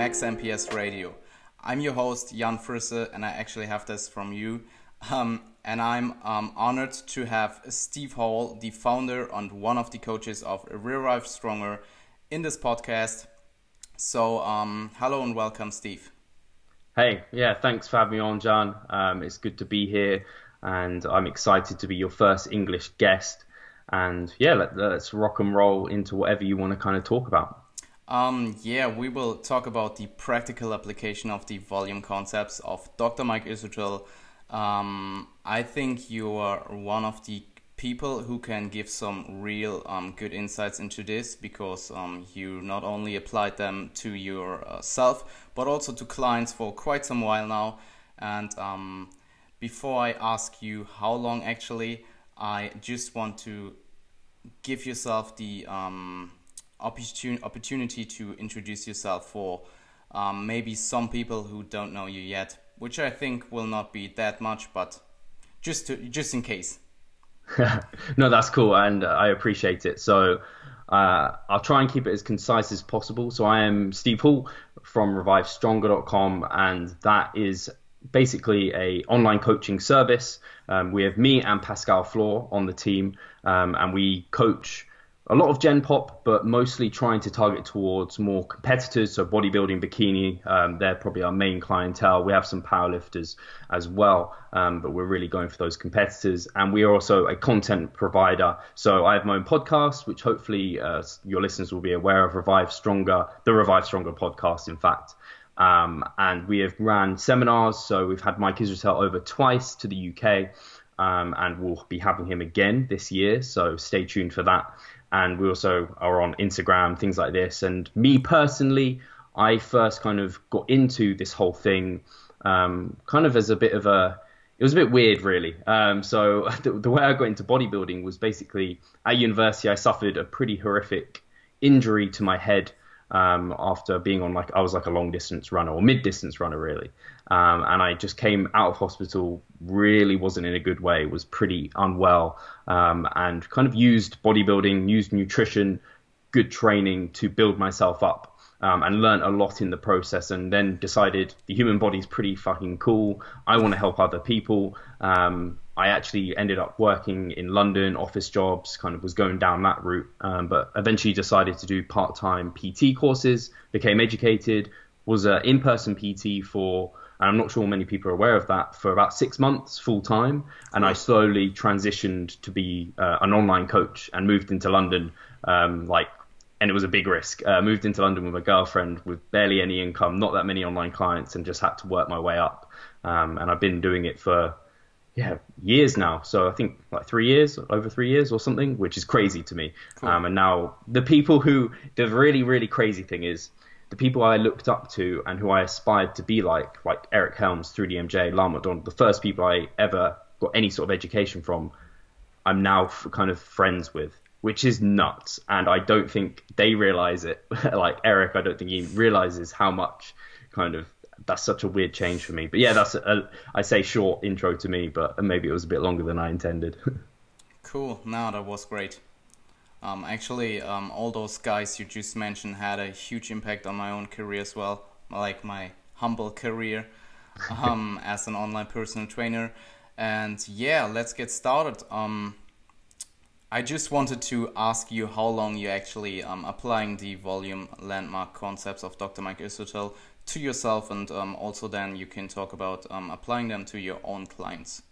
Max MPS Radio. I'm your host, Jan Frisse, and I actually have this from you. Um, and I'm um, honored to have Steve Hall, the founder and one of the coaches of Revive Stronger, in this podcast. So, um, hello and welcome, Steve. Hey, yeah, thanks for having me on, Jan. Um, it's good to be here, and I'm excited to be your first English guest. And yeah, let, us rock and roll into whatever you want to kind of talk about. Um, yeah, we will talk about the practical application of the volume concepts of Dr. Mike Israetel. Um, I think you are one of the people who can give some real um, good insights into this because um, you not only applied them to yourself uh, but also to clients for quite some while now. And um, before I ask you how long actually, I just want to give yourself the opportunity to introduce yourself for um, maybe some people who don't know you yet, which I think will not be that much, but just to, just in case. no, that's cool, and uh, I appreciate it. So uh, I'll try and keep it as concise as possible. So I am Steve Hall from ReviveStronger.com, and that is basically a online coaching service. Um, we have me and Pascal Floor on the team, um, and we coach a lot of Gen Pop, but mostly trying to target towards more competitors. So bodybuilding, bikini, um, they're probably our main clientele. We have some powerlifters as well, um, but we're really going for those competitors. And we are also a content provider. So I have my own podcast, which hopefully uh, your listeners will be aware of. Revive Stronger, the Revive Stronger podcast, in fact. Um, and we have ran seminars. So we've had Mike Israetel over twice to the UK. Um, and we'll be having him again this year. So stay tuned for that and we also are on Instagram, things like this. And me personally, I first kind of got into this whole thing um, kind of as a bit of a it was a bit weird, really. Um, so the, the, way I got into bodybuilding was basically at university. I suffered a pretty horrific injury to my head um, after being on like I was like a long distance runner or mid distance runner, really. Um, and I just came out of hospital, really wasn't in a good way, was pretty unwell, um, and kind of used bodybuilding, used nutrition, good training to build myself up. Um, and learned a lot in the process, and then decided the human body is pretty fucking cool. I want to help other people. Um, I actually ended up working in London, office jobs, kind of was going down that route, um, but eventually decided to do part time PT courses, became educated, was an in person PT for and I'm not sure many people are aware of that, for about six months full time. And I slowly transitioned to be uh, an online coach and moved into London, um, like, and it was a big risk. Uh, moved into London with my girlfriend with barely any income, not that many online clients, and just had to work my way up. Um, and I've been doing it for yeah years now. So I think like three years, over three years or something, which is crazy to me. Cool. Um, and now the people who the really really crazy thing is the people I looked up to and who I aspired to be like, like Eric Helms, 3DMJ, Lyle McDonald, the first people I ever got any sort of education from, I'm now kind of friends with, which is nuts. And I don't think they realize it. like Eric, I don't think he realizes how much kind of that's such a weird change for me. But yeah, that's a, I say short intro to me, but maybe it was a bit longer than I intended. cool. No, that was great. Um, actually, um, all those guys you just mentioned had a huge impact on my own career as well, like my humble career um, as an online personal trainer. And yeah, let's get started. Um, I just wanted to ask you how long you actually um, applying the volume landmark concepts of Dr. Mike Israetel to yourself, and um, also then you can talk about applying them to your own clients.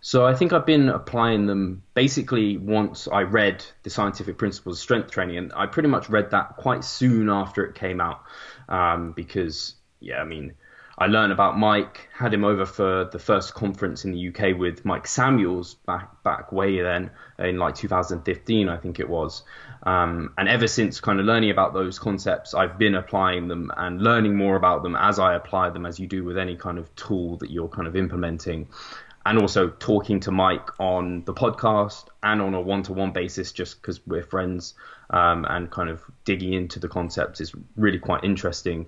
So I think I've been applying them basically once I read the scientific principles of strength training, and I pretty much read that quite soon after it came out, um, because yeah, I mean, I learned about Mike, had him over for the first conference in the UK with Mike Samuels back back way then in like 2015, I think it was. Um, and ever since kind of learning about those concepts, I've been applying them and learning more about them as I apply them, as you do with any kind of tool that you're kind of implementing and also talking to Mike on the podcast and on a one-to-one basis, just because we're friends, um, and kind of digging into the concepts is really quite interesting.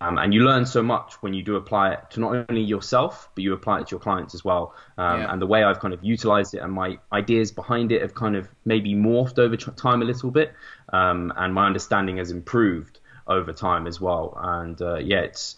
Um, and you learn so much when you do apply it to not only yourself, but you apply it to your clients as well. Um, yeah. And the way I've kind of utilized it and my ideas behind it have kind of maybe morphed over time a little bit, um, and my understanding has improved over time as well. And uh, yeah, it's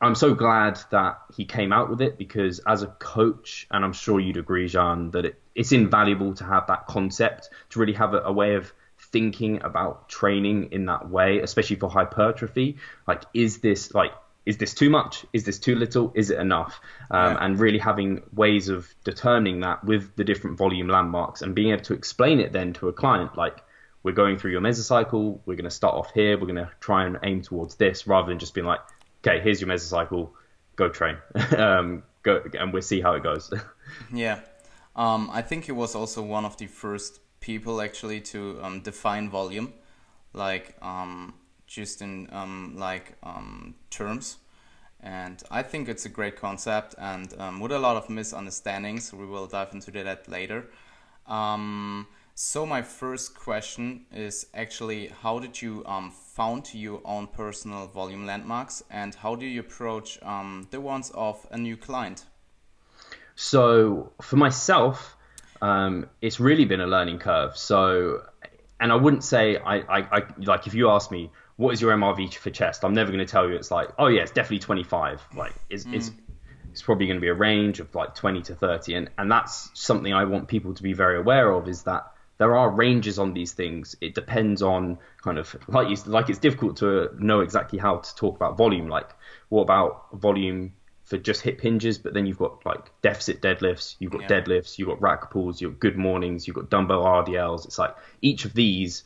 I'm so glad that he came out with it because as a coach, and I'm sure you'd agree, Jean, that it, it's invaluable to have that concept to really have a, a way of thinking about training in that way, especially for hypertrophy. Like, is this like is this too much? Is this too little? Is it enough? Um, yeah. And really having ways of determining that with the different volume landmarks and being able to explain it then to a client, like we're going through your mesocycle, we're going to start off here, we're going to try and aim towards this, rather than just being like, okay, here's your mesocycle, go train, um, go, and we'll see how it goes. yeah, um, I think it was also one of the first people actually to um, define volume, like um, just in um, like um, terms. And I think it's a great concept and with a lot of misunderstandings. We will dive into that later. So my first question is actually how did you um, found your own personal volume landmarks and how do you approach um, the ones of a new client? So for myself, um, it's really been a learning curve. So, and I wouldn't say I, I, I like if you ask me what is your MRV for chest, I'm never going to tell you it's like oh yeah it's definitely 25. Like it's mm. it's it's probably going to be a range of like 20 to 30 and and that's something I want people to be very aware of is that there are ranges on these things. It depends on kind of like you, like it's difficult to know exactly how to talk about volume. Like what about volume for just hip hinges? But then you've got like deficit deadlifts, you've got yeah. deadlifts, you've got rack pulls, you've got good mornings, you've got dumbbell RDLs. It's like each of these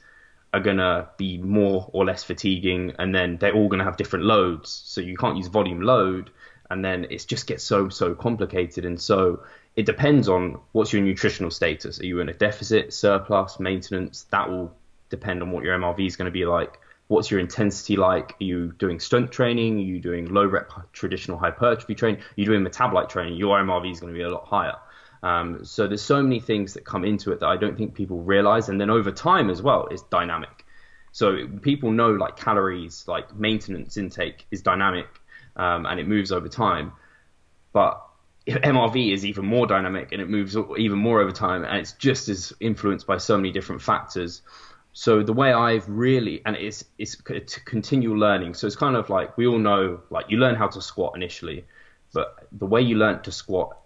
are gonna be more or less fatiguing, and then they're all gonna have different loads. So you can't use volume load, and then it just gets so so complicated. And so it depends on what's your nutritional status. Are you in a deficit, surplus, maintenance? That will depend on what your MRV is going to be like. What's your intensity like? Are you doing stunt training? Are you doing low rep traditional hypertrophy training? Are you doing metabolite training? Your MRV is going to be a lot higher. Um, so there's so many things that come into it that I don't think people realize. And then over time as well, it's dynamic. So people know like calories, like maintenance intake is dynamic um, and it moves over time. But MRV is even more dynamic and it moves even more over time, and it's just as influenced by so many different factors. So the way I've really, and it's it's to continual learning. So it's kind of like we all know, like you learn how to squat initially, but the way you learned to squat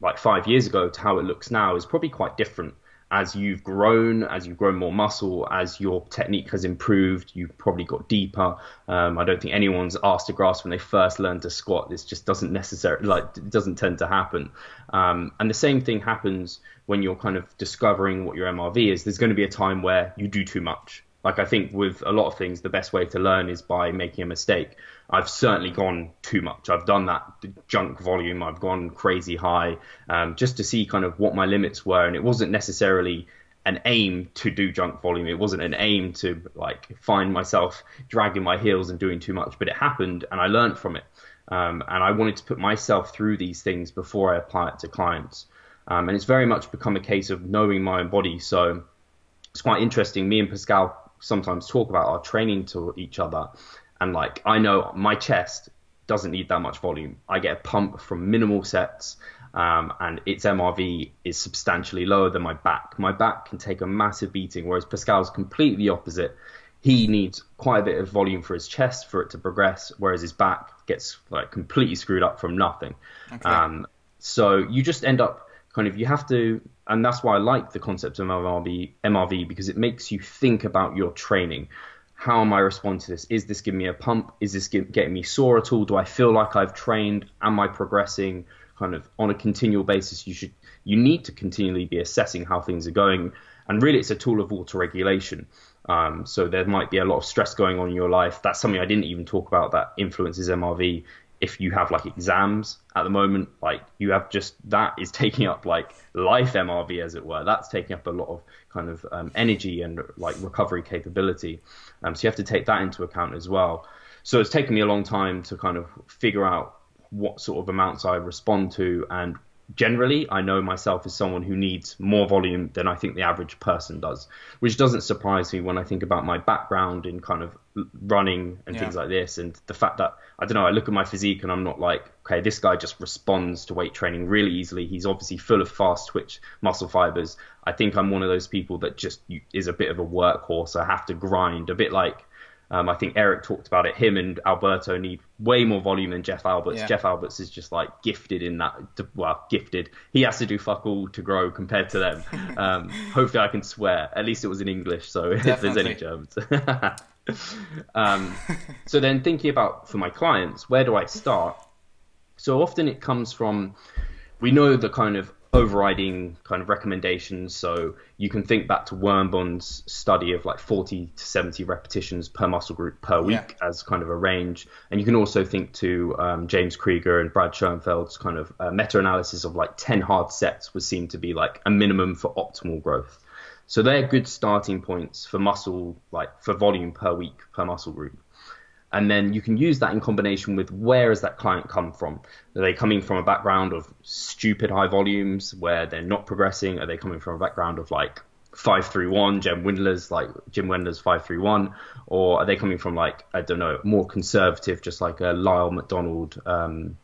like five years ago to how it looks now is probably quite different as you've grown, as you've grown more muscle, as your technique has improved, you've probably got deeper. Um, I don't think anyone's asked to grasp when they first learn to squat. This just doesn't necessarily like it doesn't tend to happen. Um, and the same thing happens when you're kind of discovering what your MRV is. There's going to be a time where you do too much. Like I think with a lot of things, the best way to learn is by making a mistake. I've certainly gone too much. I've done that junk volume. I've gone crazy high um, just to see kind of what my limits were, and it wasn't necessarily an aim to do junk volume. It wasn't an aim to like find myself dragging my heels and doing too much, but it happened, and I learned from it. Um, and I wanted to put myself through these things before I apply it to clients. Um, and it's very much become a case of knowing my own body. So it's quite interesting. Me and Pascal sometimes talk about our training to each other. And like, I know my chest doesn't need that much volume. I get a pump from minimal sets, um, and its MRV is substantially lower than my back. My back can take a massive beating, whereas Pascal's completely opposite. He needs quite a bit of volume for his chest for it to progress, whereas his back gets like completely screwed up from nothing. Okay. Um, so you just end up kind of you have to, and that's why I like the concept of MRV, MRV because it makes you think about your training. How am I responding to this? Is this giving me a pump? Is this getting me sore at all? Do I feel like I've trained? Am I progressing? Kind of on a continual basis, you should you need to continually be assessing how things are going. And really, it's a tool of auto regulation. Um, so there might be a lot of stress going on in your life. That's something I didn't even talk about that influences MRV if you have like exams at the moment, like you have just that is taking up like life MRV as it were. That's taking up a lot of kind of um, energy and like recovery capability. Um, so you have to take that into account as well. So it's taken me a long time to kind of figure out what sort of amounts I respond to and generally, I know myself as someone who needs more volume than I think the average person does, which doesn't surprise me when I think about my background in kind of running and yeah. things like this, and the fact that I don't know, I look at my physique and I'm not like, okay, this guy just responds to weight training really easily. He's obviously full of fast twitch muscle fibers. I think I'm one of those people that just is a bit of a workhorse. I have to grind, a bit like Um, I think Eric talked about it. Him and Alberto need way more volume than Jeff Alberts. Yeah. Jeff Alberts is just like gifted in that. Well, gifted. He has to do fuck all to grow compared to them. Um, hopefully, I can swear. At least it was in English. So if there's any Definitely. Germans. um, so then thinking about for my clients, where do I start? So often it comes from we know the kind of overriding kind of recommendations. So you can think back to Wernbom's study of like 40 to 70 repetitions per muscle group per week as kind of a range. And you can also think to um, James Krieger and Brad Schoenfeld's kind of uh, meta-analysis of like 10 hard sets was seen to be like a minimum for optimal growth. So they're good starting points for muscle, like for volume per week per muscle group and then you can use that in combination with where has that client come from? Are they coming from a background of stupid high volumes where they're not progressing? Are they coming from a background of like 531 Jim Wendler's like Jim Wendler's 531 or are they coming from like i don't know more conservative just like a lyle mcdonald um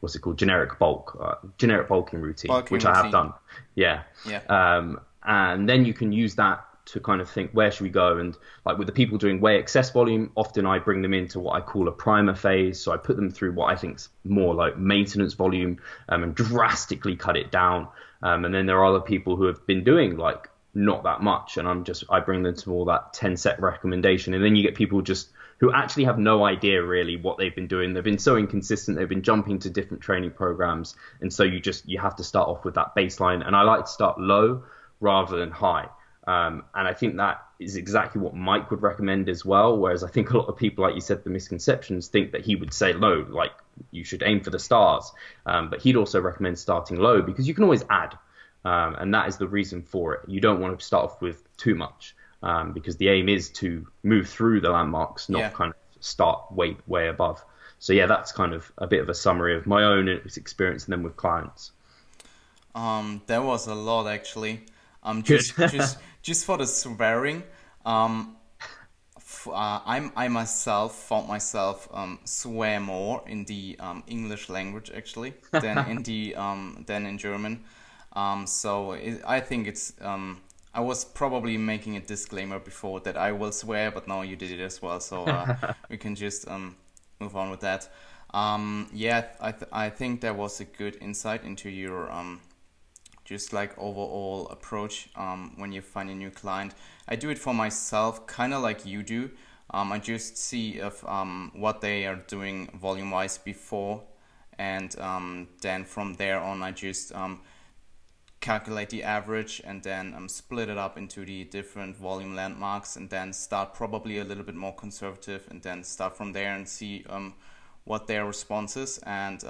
what's it called? Generic bulk uh, generic bulking routine Bulking which i have done. Yeah. Yeah. um, and then you can use that to kind of think where should we go? And like with the people doing way excess volume often i bring them into what i call a primer phase. So i put them through what i think's more like maintenance volume um, and drastically cut it down. Um, and then there are other people who have been doing like not that much. And i'm just i bring them to more that 10 set recommendation. And then you get people just who actually have no idea really what they've been doing. They've been so inconsistent. They've been jumping to different training programs. And so you just you have to start off with that baseline. And i like to start low rather than high um, and I think that is exactly what Mike would recommend as well. Whereas I think a lot of people, like you said, the misconceptions think that he would say low, like you should aim for the stars. Um, but he'd also recommend starting low because you can always add. Um, and that is the reason for it. You don't want to start off with too much um, because the aim is to move through the landmarks, not Yeah. kind of start way, way above. So, yeah, that's kind of a bit of a summary of my own experience and then with clients. Um, there was a lot actually. Um, just just just for the swearing. Um, f- uh, I'm I myself found myself um swear more in the um English language actually than in the um than in German. Um, so it, I think it's um. I was probably making a disclaimer before that I will swear, but now you did it as well, so uh, we can just um, move on with that. Um, yeah, I, th- I think that was a good insight into your um, just like overall approach um, when you find a new client. I do it for myself, kind of like you do. Um, I just see if um, what they are doing volume wise before, and um, then from there on, I just um, calculate the average and then um, split it up into the different volume landmarks, and then start probably a little bit more conservative, and then start from there and see what their response is and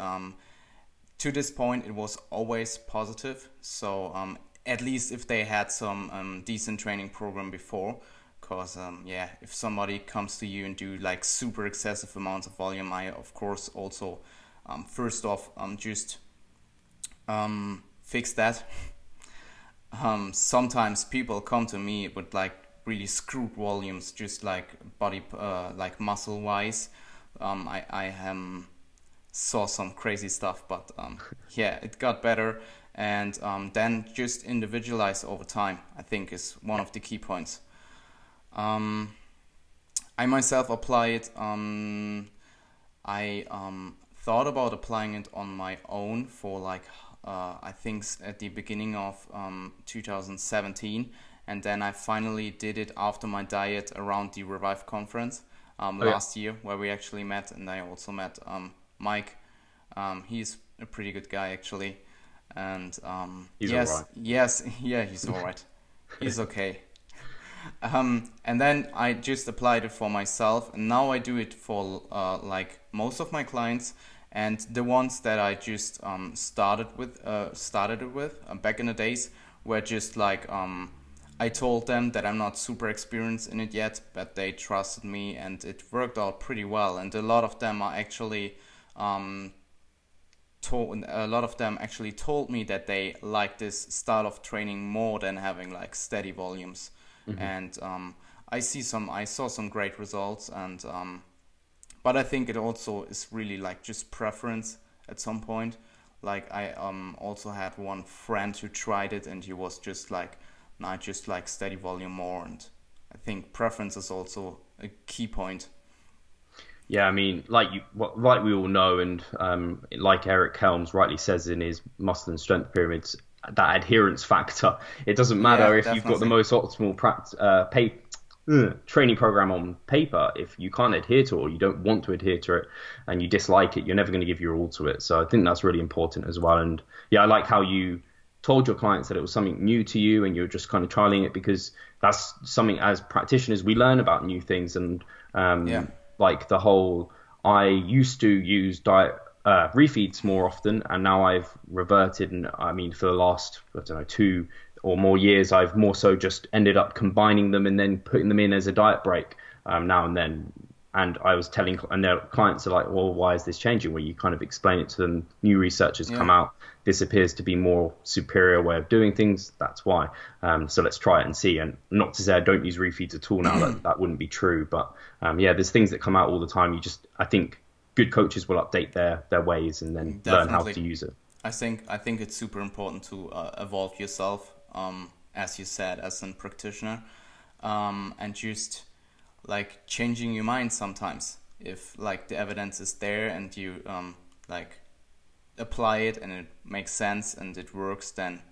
to this point it was always positive. So um, at least if they had some um, decent training program before because um, yeah if somebody comes to you and do like super excessive amounts of volume i of course also um, first off um, just um, fix that. Um, sometimes people come to me with like really screwed volumes just like body uh, like muscle wise um, i i um, saw some crazy stuff, but um, yeah, it got better. And um, then just individualize over time, I think, is one of the key points. Um, I myself apply it. Um, I um, thought about applying it on my own for like, uh, I think at the beginning of um, 2017. And then I finally did it after my diet around the Revive conference um, Oh, yeah. last year, where we actually met. And I also met um, Mike. Um, he's a pretty good guy, actually. And um, He's yes, alright. yes, yeah, he's all right. he's okay. Um, and then I just applied it for myself, and now I do it for uh, like most of my clients, and the ones that I just um, started with, uh, started it with uh, back in the days, were just like um, I told them that I'm not super experienced in it yet, but they trusted me, and it worked out pretty well. And a lot of them are actually um, told a lot of them actually told me that they like this style of training more than having like steady volumes. And um, i see some i saw some great results and um, but i think it also is really like just preference at some point. Like i um, also had one friend who tried it and he was just like nah, I just like steady volume more. And i think preference is also a key point. Yeah, I mean, like you, like we all know, and um, like Eric Helms rightly says in his muscle and strength pyramids, that adherence factor. It doesn't matter yeah, if definitely. you've got the most optimal practice, uh, pay, uh, training program on paper. If you can't adhere to it or you don't want to adhere to it and you dislike it, you're never going to give your all to it. So I think that's really important as well. And yeah, I like how you told your clients that it was something new to you and you're just kind of trialing it because that's something as practitioners we learn about new things and um, yeah. Like the whole I used to use diet uh, refeeds more often, and now I've reverted. And I mean, for the last I don't know two or more years, I've more so just ended up combining them and then putting them in as a diet break um, now and then. And I was telling, and their clients are like, "Well, why is this changing?" Where you kind of explain it to them. New research has yeah. come out. This appears to be more superior way of doing things. That's why. Um, so let's try it and see. And not to say I don't use refeeds at all now. that that wouldn't be true. But um, yeah, there's things that come out all the time. You just, I think, good coaches will update their their ways and then Definitely. learn how to use it. I think I think it's super important to uh, evolve yourself, um, as you said, as a practitioner, um, and just like changing your mind sometimes. If like the evidence is there and you um, like apply it and it makes sense and it works, then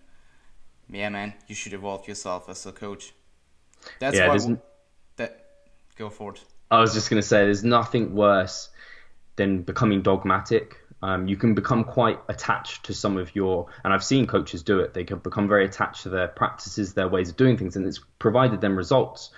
yeah, man, you should evolve yourself as a coach. That's yeah, why that go forward. I was just gonna say, there's nothing worse than becoming dogmatic. Um, you can become quite attached to some of your, and I've seen coaches do it. They can become very attached to their practices, their ways of doing things, and it's provided them results,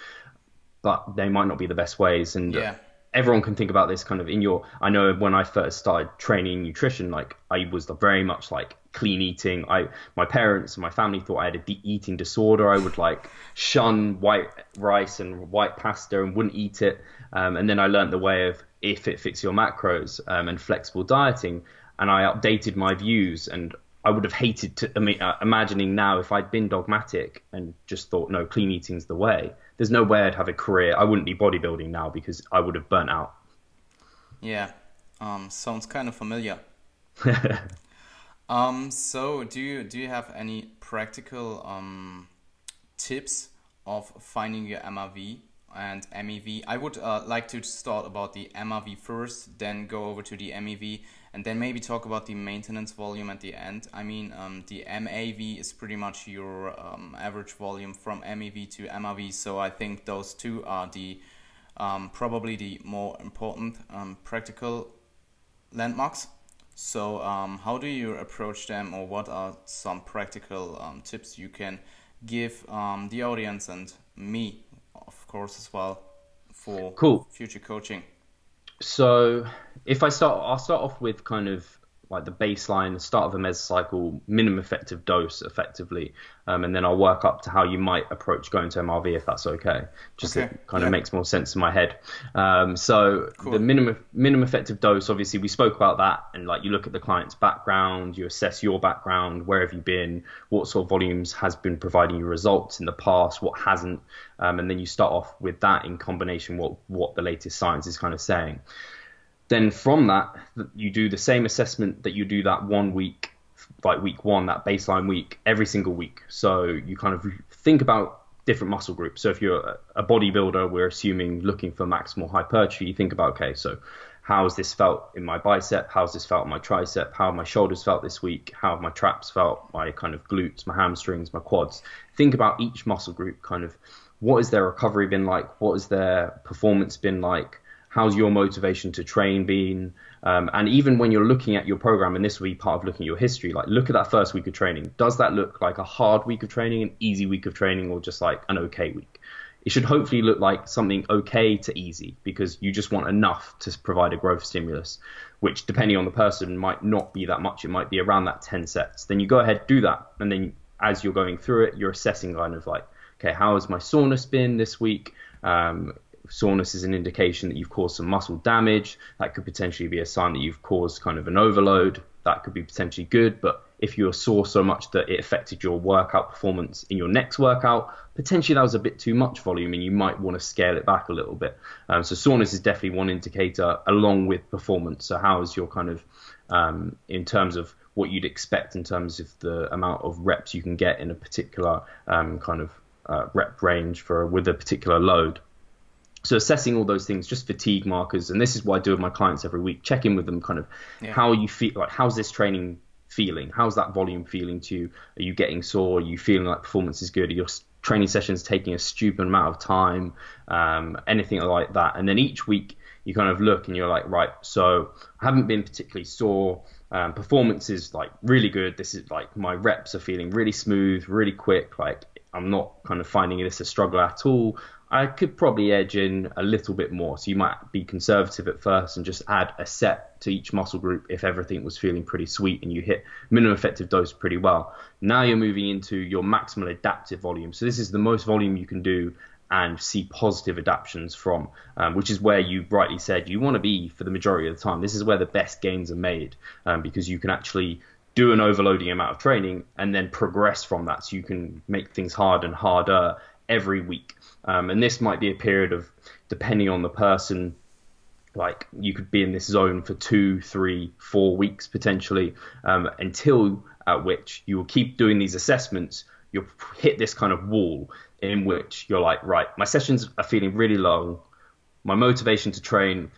but they might not be the best ways. And yeah. Everyone can think about this kind of in your. I know when I first started training nutrition, like I was very much like clean eating. I my parents and my family thought I had a de- eating disorder. I would like shun white rice and white pasta and wouldn't eat it. Um, and then I learned the way of if it fits your macros um, and flexible dieting. And I updated my views, and I would have hated to I mean, uh, imagining now if I'd been dogmatic and just thought no, clean eating's the way. There's no way I'd have a career. I wouldn't be bodybuilding now because I would have burnt out. Yeah, um, sounds kind of familiar. um, so do you do you have any practical um, tips of finding your MRV and MEV. I would uh, like to start about the MRV first, then go over to the MEV, and then maybe talk about the maintenance volume at the end. I mean, um, the MAV is pretty much your um, average volume from MEV to MRV, so I think those two are the um, probably the more important um, practical landmarks. So, um, how do you approach them, or what are some practical um, tips you can give the audience and me of course, as well for cool future coaching. So if I start, I'll start off with kind of like the baseline, the start of a mesocycle, minimum effective dose, effectively, um, and then I'll work up to how you might approach going to MRV if that's okay. Just okay. it kind yeah. of makes more sense in my head. Um, so cool. the minimum minimum effective dose, obviously, we spoke about that, and like you look at the client's background, you assess your background, where have you been, what sort of volumes has been providing you results in the past, what hasn't, um, and then you start off with that in combination what what the latest science is kind of saying. Then from that, you do the same assessment that you do that one week, like week one, that baseline week, every single week. So you kind of think about different muscle groups. So if you're a bodybuilder, we're assuming looking for maximal hypertrophy, you think about, okay, so how has this felt in my bicep? How's this felt in my tricep? How have my shoulders felt this week? How have my traps felt? My kind of glutes, my hamstrings, my quads. Think about each muscle group, kind of what has their recovery been like? What has their performance been like? How's your motivation to train been? Um, and even when you're looking at your program, and this will be part of looking at your history, like look at that first week of training. Does that look like a hard week of training, an easy week of training, or just like an okay week? It should hopefully look like something okay to easy because you just want enough to provide a growth stimulus, which depending on the person might not be that much. It might be around that 10 sets. Then you go ahead, do that. And then as you're going through it, you're assessing kind of like, okay, how has my soreness been this week? Um, soreness is an indication that you've caused some muscle damage. That could potentially be a sign that you've caused kind of an overload. That could be potentially good, but if you're sore so much that it affected your workout performance in your next workout, potentially that was a bit too much volume and you might want to scale it back a little bit. Um, so soreness is definitely one indicator along with performance. So how is your kind of um, in terms of what you'd expect in terms of the amount of reps you can get in a particular um, kind of uh, rep range for with a particular load. So assessing all those things, just fatigue markers, and this is what I do with my clients every week. Check in with them, kind of yeah. how you feel, like how's this training feeling? How's that volume feeling to you? Are you getting sore? Are you feeling like performance is good? Are your training sessions taking a stupid amount of time? Um, anything like that. And then each week you kind of look and you're like, right, so I haven't been particularly sore. Um, performance is like really good. This is like my reps are feeling really smooth, really quick. Like I'm not kind of finding this a struggle at all. I could probably edge in a little bit more. So you might be conservative at first and just add a set to each muscle group if everything was feeling pretty sweet and you hit minimum effective dose pretty well. Now you're moving into your maximal adaptive volume. So this is the most volume you can do and see positive adaptations from, um, which is where you rightly said you want to be for the majority of the time. This is where the best gains are made um, because you can actually do an overloading amount of training and then progress from that. So you can make things hard and harder every week. Um, and this might be a period of, depending on the person, like you could be in this zone for two, three, four weeks potentially, um, until at which you will keep doing these assessments. You'll hit this kind of wall in which you're like, right, my sessions are feeling really low. My motivation to train,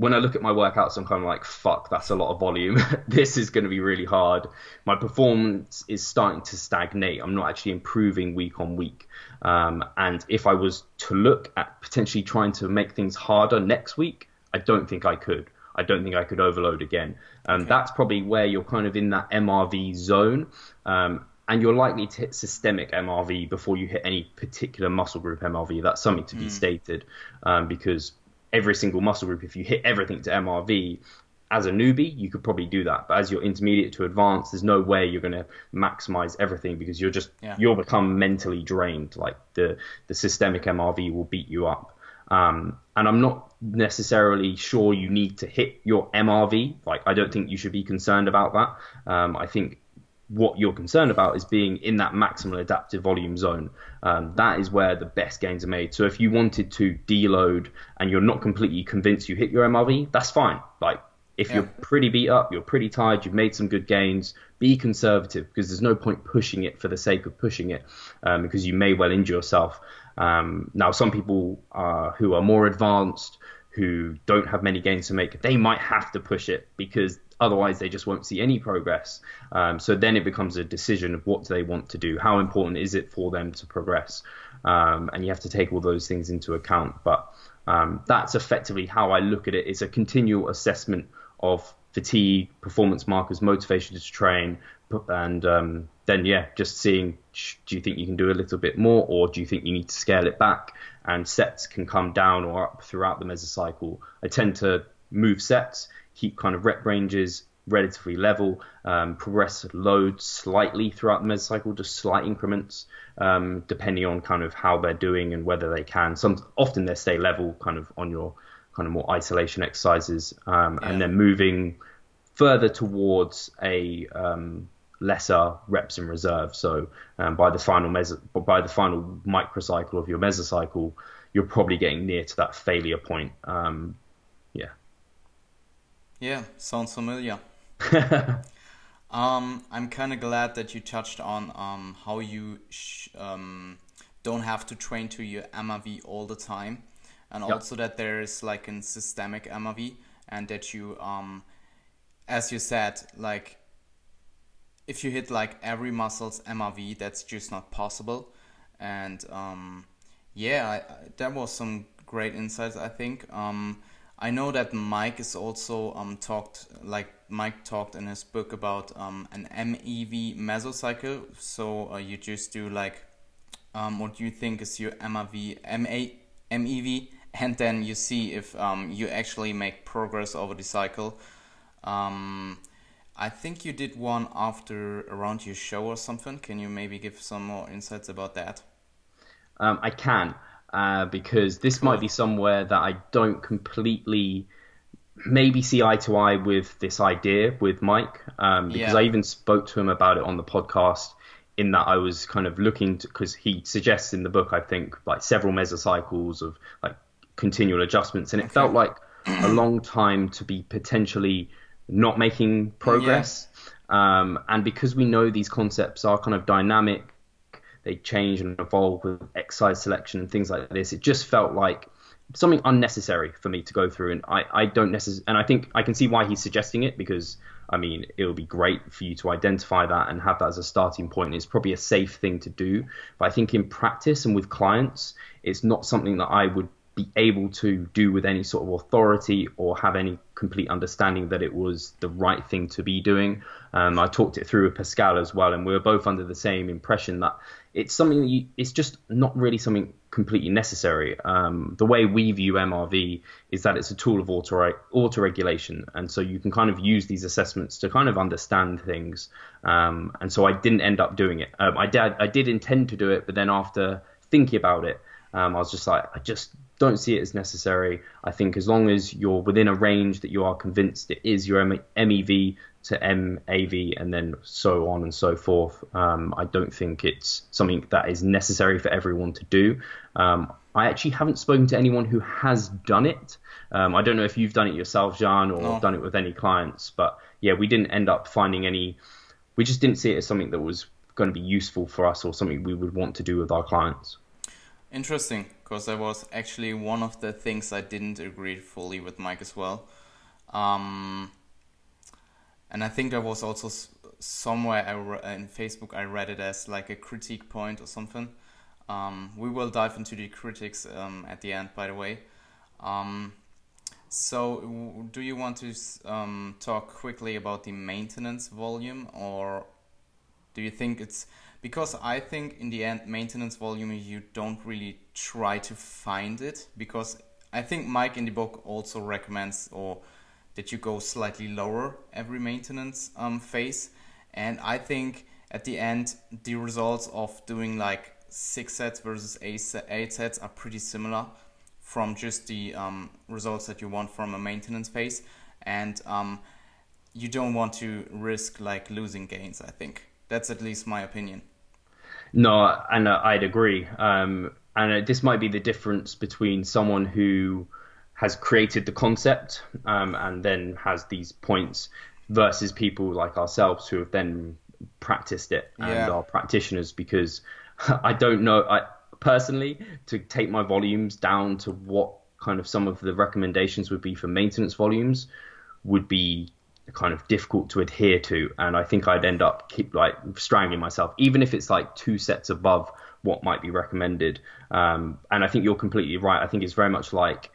when I look at my workouts, I'm kind of like, fuck, that's a lot of volume. this is going to be really hard. My performance is starting to stagnate. I'm not actually improving week on week. Um, and if I was to look at potentially trying to make things harder next week, I don't think I could. I don't think I could overload again. Um, okay. That's probably where you're kind of in that MRV zone. Um, and you're likely to hit systemic MRV before you hit any particular muscle group MRV. That's something to be mm. stated um, because every single muscle group, if you hit everything to MRV, as a newbie, you could probably do that. But as you're intermediate to advanced, there's no way you're going to maximize everything because you're just yeah. you'll become mentally drained. Like the the systemic MRV will beat you up. Um, and I'm not necessarily sure you need to hit your MRV. Like I don't think you should be concerned about that. Um, I think what you're concerned about is being in that maximal adaptive volume zone. Um, that is where the best gains are made. So if you wanted to deload and you're not completely convinced you hit your MRV, that's fine. Like if yeah. you're pretty beat up, you're pretty tired, you've made some good gains, be conservative because there's no point pushing it for the sake of pushing it um, because you may well injure yourself. Um, now, some people uh, who are more advanced, who don't have many gains to make, they might have to push it because otherwise they just won't see any progress. Um, so then it becomes a decision of what do they want to do, how important is it for them to progress, um, and you have to take all those things into account. But um, that's effectively how I look at it. It's a continual assessment of fatigue, performance markers, motivation to train, and um, then yeah, just seeing do you think you can do a little bit more, or do you think you need to scale it back? And sets can come down or up throughout the mesocycle. I tend to move sets, keep kind of rep ranges relatively level, um, progress load slightly throughout the mesocycle, just slight increments, um, depending on kind of how they're doing and whether they can. Some often they stay level, kind of on your kind of more isolation exercises, um, yeah. and then moving further towards a um, lesser reps in reserve. So um, by the final meso- by the final microcycle of your mesocycle, you're probably getting near to that failure point. Um, yeah. Yeah, sounds familiar. um, I'm kind of glad that you touched on um, how you sh- um, don't have to train to your MRV all the time and yep. also that there is like a systemic MRV and that you um as you said like if you hit like every muscle's MRV that's just not possible and um yeah I, I, that was some great insights I think um I know that Mike is also um talked like Mike talked in his book about um an MEV mesocycle so uh, you just do like um, what you think is your MRV MA MEV and then you see if um, you actually make progress over the cycle. Um, I think you did one after around your show or something. Can you maybe give some more insights about that? Um, I can, uh, because this might be somewhere that I don't completely maybe see eye to eye with this idea with Mike, um, because yeah. I even spoke to him about it on the podcast. In that I was kind of looking to, because he suggests in the book, I think, like several mesocycles of like continual adjustments, and it okay. felt like a long time to be potentially not making progress. Yeah. Um, and because we know these concepts are kind of dynamic, they change and evolve with exercise selection and things like this. It just felt like something unnecessary for me to go through, and I, I don't necessarily, and I think I can see why he's suggesting it because I mean it would be great for you to identify that and have that as a starting point. It's probably a safe thing to do, but I think in practice and with clients, it's not something that I would be able to do with any sort of authority or have any complete understanding that it was the right thing to be doing. Um, I talked it through with Pascal as well, and we were both under the same impression that it's something that you, it's just not really something completely necessary. Um, the way we view MRV is that it's a tool of auto auto regulation, and so you can kind of use these assessments to kind of understand things. Um, and so I didn't end up doing it. Um, I did I did intend to do it, but then after thinking about it, um, I was just like I just don't see it as necessary. I think as long as you're within a range that you are convinced it is your MEV to MAV and then so on and so forth, um, I don't think it's something that is necessary for everyone to do. Um, I actually haven't spoken to anyone who has done it. Um, I don't know if you've done it yourself, Jean, or no. done it with any clients, but yeah, we didn't end up finding any. We just didn't see it as something that was going to be useful for us or something we would want to do with our clients. Interesting, because that was actually one of the things I didn't agree fully with Mike as well. Um, and I think there was also somewhere re- in Facebook I read it as like a critique point or something. Um, we will dive into the critics um, at the end, by the way. Um, so, do you want to um, talk quickly about the maintenance volume, or do you think it's because I think in the end maintenance volume you don't really try to find it. Because I think Mike in the book also recommends or that you go slightly lower every maintenance um, phase. And I think at the end the results of doing like six sets versus eight sets are pretty similar from just the um, results that you want from a maintenance phase. And um, you don't want to risk like losing gains I think. That's at least my opinion no, and uh, I'd agree. Um, and uh, this might be the difference between someone who has created the concept um, and then has these points versus people like ourselves who have then practiced it and yeah. are practitioners because I don't know I personally to take my volumes down to what kind of some of the recommendations would be for maintenance volumes would be kind of difficult to adhere to, and I think I'd end up keep like strangling myself, even if it's like two sets above what might be recommended. Um, and I think you're completely right. I think it's very much like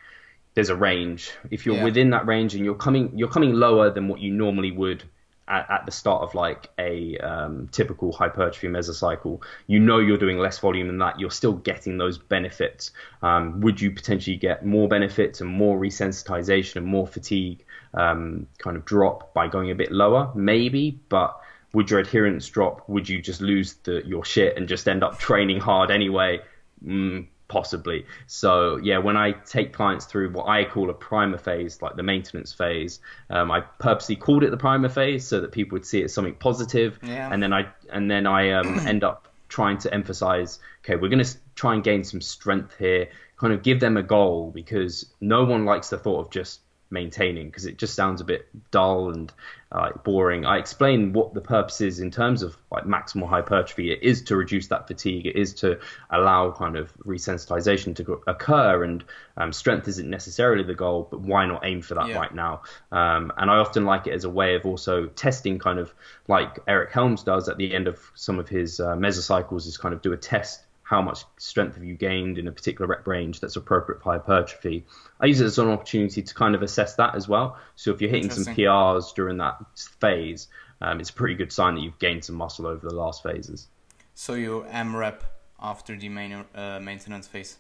there's a range. If you're yeah. within that range and you're coming you're coming lower than what you normally would at, at the start of like a um, typical hypertrophy mesocycle, you know you're doing less volume than that. You're still getting those benefits. Um, would you potentially get more benefits and more resensitization and more fatigue um, kind of drop by going a bit lower? Maybe, but would your adherence drop? Would you just lose the, your shit and just end up training hard anyway? Mm, possibly. So yeah, when I take clients through what I call a primer phase, like the maintenance phase, um, I purposely called it the primer phase so that people would see it as something positive, yeah. and then I and then I um, end up trying to emphasize, okay, we're going to try and gain some strength here, kind of give them a goal because no one likes the thought of just maintaining because it just sounds a bit dull and uh, boring. I explain what the purpose is in terms of like maximal hypertrophy. It is to reduce that fatigue. It is to allow kind of resensitization to occur, and um, strength isn't necessarily the goal. But why not aim for that yeah. right now? Um, and I often like it as a way of also testing, kind of like Eric Helms does at the end of some of his uh, mesocycles, is kind of do a test how much strength have you gained in a particular rep range that's appropriate for hypertrophy. I use it as an opportunity to kind of assess that as well. So if you're hitting some PRs during that phase, um, it's a pretty good sign that you've gained some muscle over the last phases. So you rep after the main uh, maintenance phase?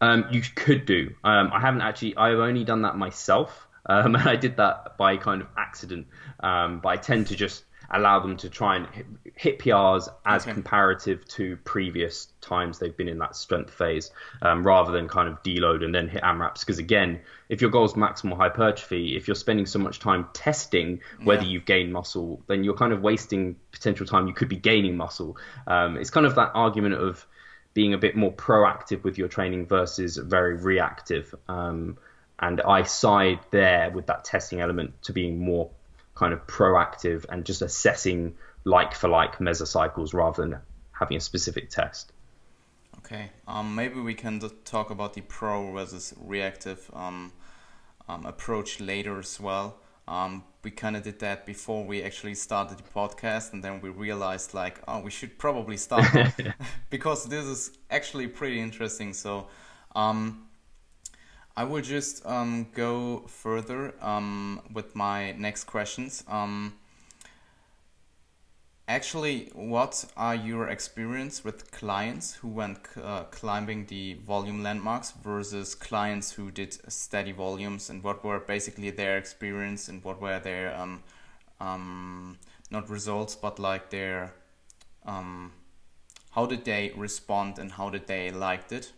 Um, you could do. Um, I haven't actually. I've only done that myself, um, and I did that by kind of accident. Um, but I tend to just allow them to try and hit, PRs as okay. comparative to previous times they've been in that strength phase, um, rather than kind of deload and then hit AMRAPs. Because again, if your goal is maximal hypertrophy, if you're spending so much time testing whether yeah. you've gained muscle, then you're kind of wasting potential time. You could be gaining muscle. Um, it's kind of that argument of being a bit more proactive with your training versus very reactive. Um, and I side there with that testing element to being more kind of proactive and just assessing like for like mesocycles rather than having a specific test. Okay, um, maybe we can talk about the pro versus reactive um, um, approach later as well. Um, we kind of did that before we actually started the podcast, and then we realized like, oh, we should probably start because this is actually pretty interesting. So, um, I will just um, go further um, with my next questions. Um, actually, what are your experience with clients who went uh, climbing the volume landmarks versus clients who did steady volumes, and what were basically their experience and what were their um, um, not results, but like their um, how did they respond and how did they liked it?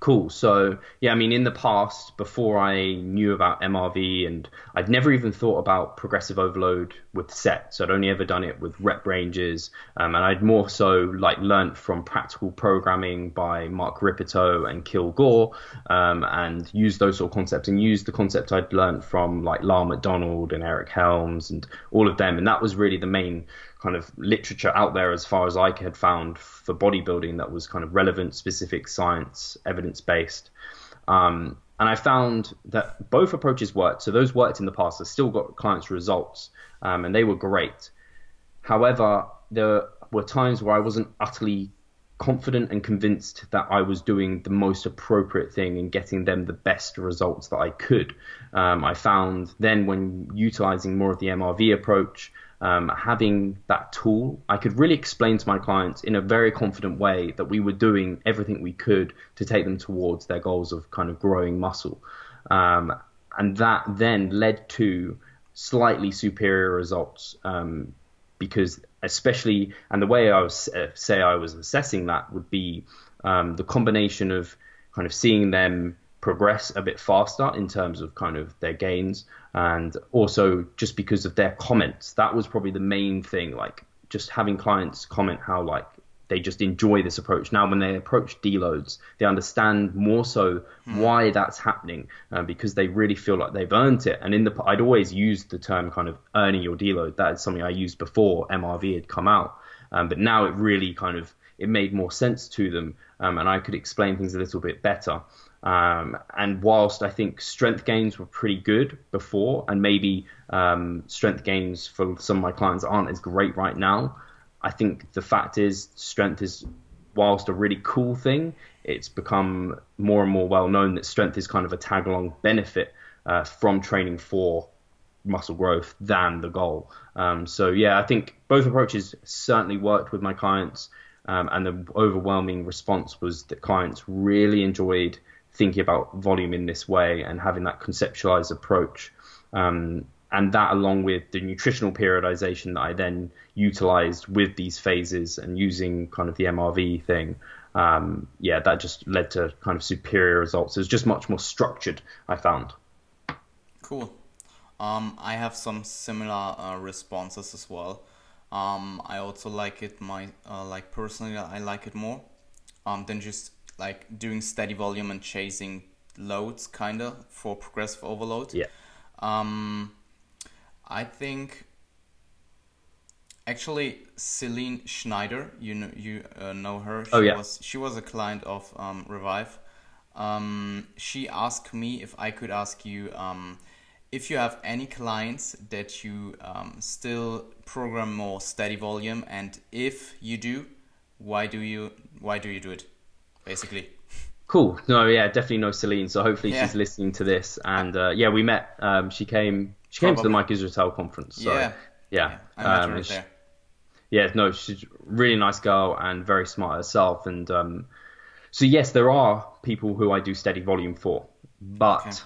Cool. So, yeah, I mean, in the past, before I knew about MRV, and I'd never even thought about progressive overload with set. So I'd only ever done it with rep ranges, um, and I'd more so like learnt from practical programming by Mark Rippetoe and Kilgore, um, and used those sort of concepts, and used the concept I'd learnt from like Lyle McDonald and Eric Helms and all of them, and that was really the main kind of literature out there as far as I had found for bodybuilding that was kind of relevant, specific science, evidence based. Um, and I found that both approaches worked. So those worked in the past. I still got clients' results, um, and they were great. However, there were times where I wasn't utterly confident and convinced that I was doing the most appropriate thing and getting them the best results that I could. Um, I found then when utilizing more of the MRV approach, um, having that tool, I could really explain to my clients in a very confident way that we were doing everything we could to take them towards their goals of kind of growing muscle. Um, and that then led to slightly superior results um, because, especially, and the way I was uh, say I was assessing that would be um, the combination of kind of seeing them progress a bit faster in terms of kind of their gains and also just because of their comments. That was probably the main thing like just having clients comment how like they just enjoy this approach. Now when they approach deloads they understand more so mm. why that's happening uh, because they really feel like they've earned it. And in the i'd always used the term kind of earning your deload. That is something i used before mrv had come out um, but now it really kind of it made more sense to them um, and i could explain things a little bit better um, and whilst I think strength gains were pretty good before, and maybe um, strength gains for some of my clients aren't as great right now, I think the fact is strength is, whilst a really cool thing, it's become more and more well known that strength is kind of a tag along benefit uh, from training for muscle growth than the goal. Um, so yeah, I think both approaches certainly worked with my clients, um, and the overwhelming response was that clients really enjoyed thinking about volume in this way and having that conceptualized approach. Um, and that, along with the nutritional periodization that I then utilized with these phases and using kind of the MRV thing, um, yeah, that just led to kind of superior results. It was just much more structured, I found. Cool. Um, I have some similar uh, responses as well. Um, I also like it. My uh, like personally, I like it more um, than just like doing steady volume and chasing loads kind of for progressive overload. Yeah. Um, I think actually Celine Schneider, you know you uh, know her. She oh yeah. Was, she was a client of um, Revive. Um, she asked me if I could ask you um, if you have any clients that you um, still program more steady volume, and if you do, why do you why do you do it? Basically. Cool. No, yeah, definitely no Celine. So hopefully yeah. she's listening to this. And uh, yeah, we met. Um, she came. She came Probably. to the Mike Israetel conference. So, yeah. Yeah. yeah um, she, yeah. No, she's a really nice girl and very smart herself. And um, so yes, there are people who I do steady volume for, but okay.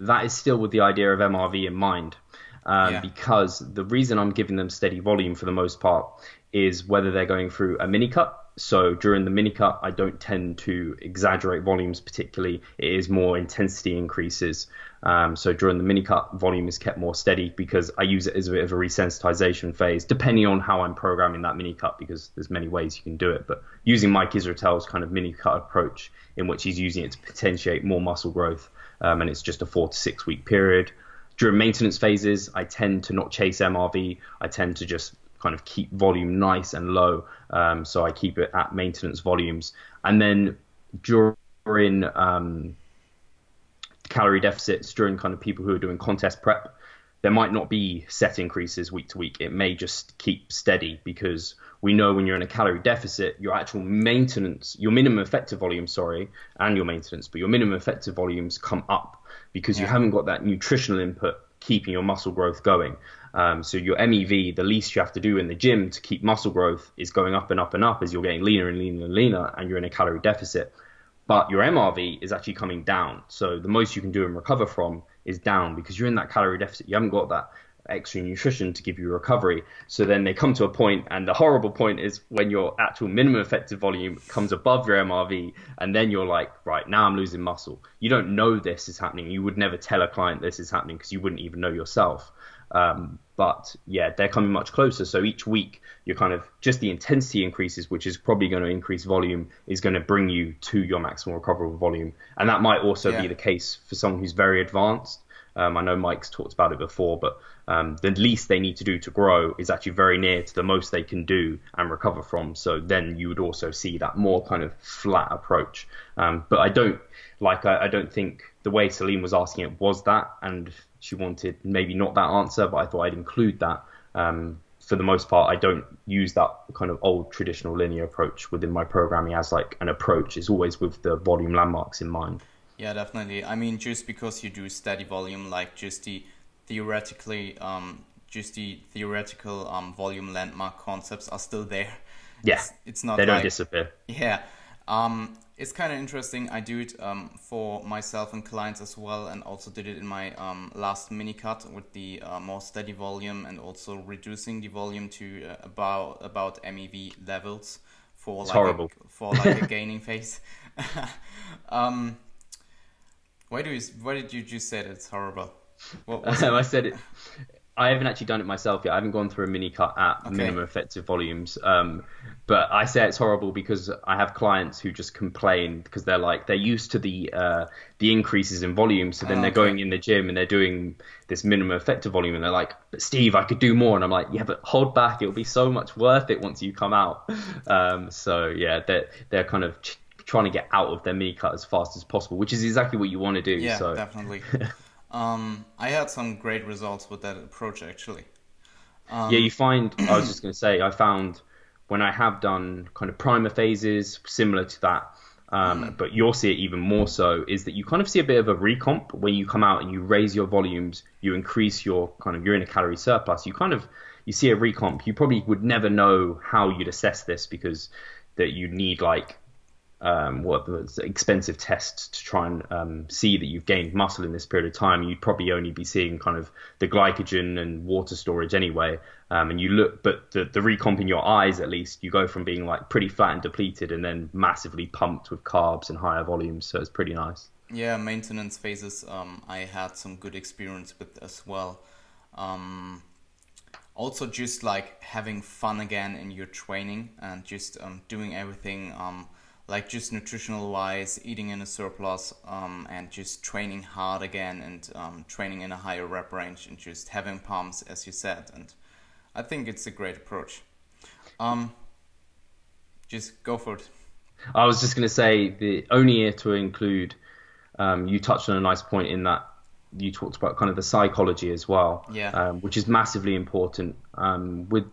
that is still with the idea of MRV in mind. Um, yeah. Because the reason I'm giving them steady volume for the most part is whether they're going through a mini cut so during the mini cut, I don't tend to exaggerate volumes particularly. It is more intensity increases. Um, so during the mini cut, volume is kept more steady because I use it as a bit of a resensitization phase, depending on how I'm programming that mini cut, because there's many ways you can do it. But using Mike Israetel's kind of mini cut approach, in which he's using it to potentiate more muscle growth, um, and it's just a four to six week period. During maintenance phases, I tend to not chase MRV. I tend to just kind of keep volume nice and low. Um, so I keep it at maintenance volumes. And then during um, calorie deficits, during kind of people who are doing contest prep, there might not be set increases week to week. It may just keep steady because we know when you're in a calorie deficit, your actual maintenance, your minimum effective volume, sorry, and your maintenance, but your minimum effective volumes come up because yeah. you haven't got that nutritional input keeping your muscle growth going. Um, so your MEV, the least you have to do in the gym to keep muscle growth is going up and up and up as you're getting leaner and leaner and leaner, and you're in a calorie deficit. But your MRV is actually coming down. So the most you can do and recover from is down because you're in that calorie deficit. You haven't got that extra nutrition to give you recovery. So then they come to a point, and the horrible point is when your actual minimum effective volume comes above your MRV, and then you're like, right, now I'm losing muscle. You don't know this is happening. You would never tell a client this is happening because you wouldn't even know yourself. Um, but yeah, they're coming much closer. So each week, you're kind of just the intensity increases, which is probably going to increase volume, is going to bring you to your maximum recoverable volume. And that might also yeah. be the case for someone who's very advanced. Um, I know Mike's talked about it before, but um, the least they need to do to grow is actually very near to the most they can do and recover from. So then you would also see that more kind of flat approach. Um, but I don't like I, I, don't think the way Celine was asking it was that, and she wanted maybe not that answer, but I thought I'd include that. Um, for the most part, I don't use that kind of old traditional linear approach within my programming as like an approach. It's always with the volume landmarks in mind. Yeah, definitely. I mean, just because you do steady volume, like just the theoretically, um, just the theoretical um, volume landmark concepts are still there. Yeah, it's, it's not. They don't like, disappear. Yeah, um, it's kind of interesting. I do it um, for myself and clients as well, and also did it in my um, last mini cut with the uh, more steady volume and also reducing the volume to uh, about about MEV levels for it's like horrible. A, for like a gaining phase. um, why do you? Why did you just say it's horrible? What I said it. I haven't actually done it myself yet. I haven't gone through a mini cut at okay. minimum effective volumes. Um, but I say it's horrible because I have clients who just complain because they're like they're used to the uh, the increases in volume. So then oh, they're okay. going in the gym and they're doing this minimum effective volume, and they're like, "But Steve, I could do more." And I'm like, "Yeah, but hold back. It'll be so much worth it once you come out." Um, so yeah, they're they're kind of trying to get out of their mini cut as fast as possible, which is exactly what you want to do. Yeah, so. definitely. um, I had some great results with that approach actually. Um, yeah, you find. I was just going to say, I found when I have done kind of primer phases similar to that. Um, mm. But you'll see it even more so is that you kind of see a bit of a recomp when you come out and you raise your volumes, you increase your kind of you're in a calorie surplus. You kind of you see a recomp. You probably would never know how you'd assess this because that you need like um, what expensive tests to try and um, see that you've gained muscle in this period of time, you'd probably only be seeing kind of the glycogen and water storage anyway. Um, and you look, but the, the recomp in your eyes, at least, you go from being like pretty flat and depleted and then massively pumped with carbs and higher volumes. So it's pretty nice. Yeah, maintenance phases, um, I had some good experience with as well. Um, also, just like having fun again in your training and just um, doing everything like just nutritional wise, eating in a surplus, um, and just training hard again and um, training in a higher rep range and just having pumps, as you said. And I think it's a great approach. Um, just go for it. I was just going to say the only year to include. Um, you touched on a nice point in that you talked about kind of the psychology as well, yeah, um, which is massively important. Um, with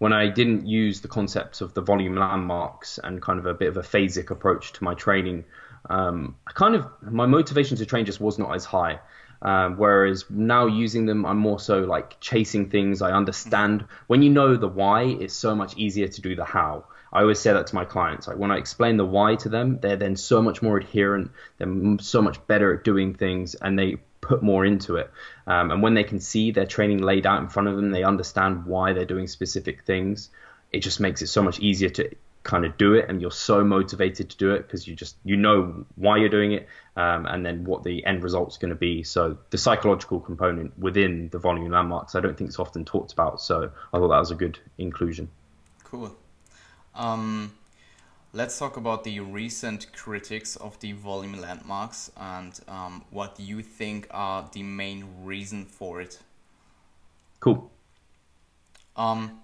when I didn't use the concept of the volume landmarks and kind of a bit of a phasic approach to my training, um, I kind of my motivation to train just was not as high. Um, whereas now using them, I'm more so like chasing things. I understand when you know the why, it's so much easier to do the how. I always say that to my clients. Like when I explain the why to them, they're then so much more adherent. They're so much better at doing things, and they put more into it. Um, and when they can see their training laid out in front of them, they understand why they're doing specific things. It just makes it so much easier to kind of do it, and you're so motivated to do it because you just you know why you're doing it, um, and then what the end result's going to be. So the psychological component within the volume landmarks, I don't think it's often talked about. So I thought that was a good inclusion. Cool. Um, Let's talk about the recent critics of the volume landmarks and um, what you think are the main reason for it. Cool. Um,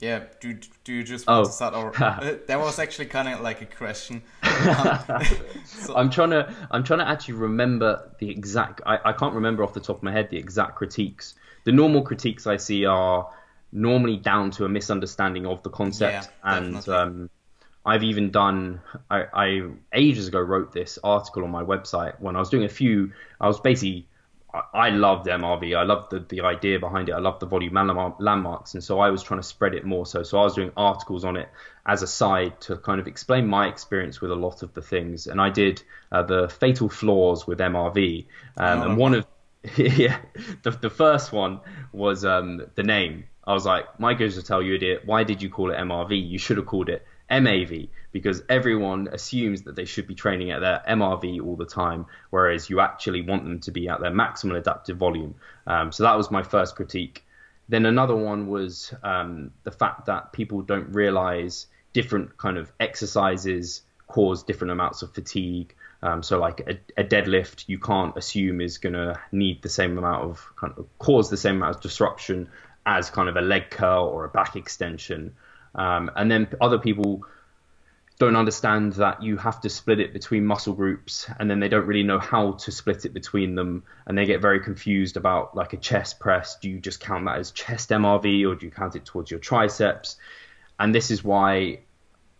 Yeah, do, do you just want Oh. to start? Or uh, that was actually kind of like a question. Um, so- I'm trying to I'm trying to actually remember the exact I, I can't remember off the top of my head the exact critiques. The normal critiques I see are normally down to a misunderstanding of the concept Yeah, and um, I've even done I, I ages ago wrote this article on my website when I was doing a few I was basically I, I loved MRV I loved the, the idea behind it. I loved the volume landmarks. And so I was trying to spread it more so. So I was doing articles on it as a side to kind of explain my experience with a lot of the things. And I did uh, the fatal flaws with MRV um, Oh, and one of yeah, the, the first one was um, the name. I was like, Mike Israetel you idiot, why did you call it MRV? You should have called it MAV because everyone assumes that they should be training at their MRV all the time, whereas you actually want them to be at their maximum adaptive volume. Um, so that was my first critique. Then another one was um, the fact that people don't realize different kind of exercises cause different amounts of fatigue. Um, so like a, a deadlift, you can't assume is going to need the same amount of kind of cause the same amount of disruption as kind of a leg curl or a back extension. Um, and then other people don't understand that you have to split it between muscle groups and then they don't really know how to split it between them and they get very confused about like a chest press. Do you just count that as chest mrv or do you count it towards your triceps? And this is why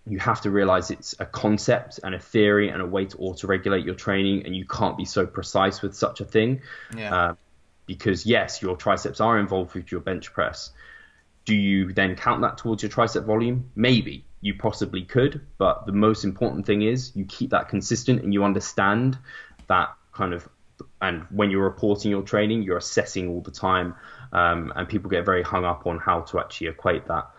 you have to realize it's a concept and a theory and a way to auto-regulate your training and you can't be so precise with such a thing. Yeah. uh, because yes your triceps are involved with your bench press do you then count that towards your tricep volume? Maybe you possibly could, but the most important thing is you keep that consistent and you understand that kind of. And when you're reporting your training, you're assessing all the time, um, and people get very hung up on how to actually equate that.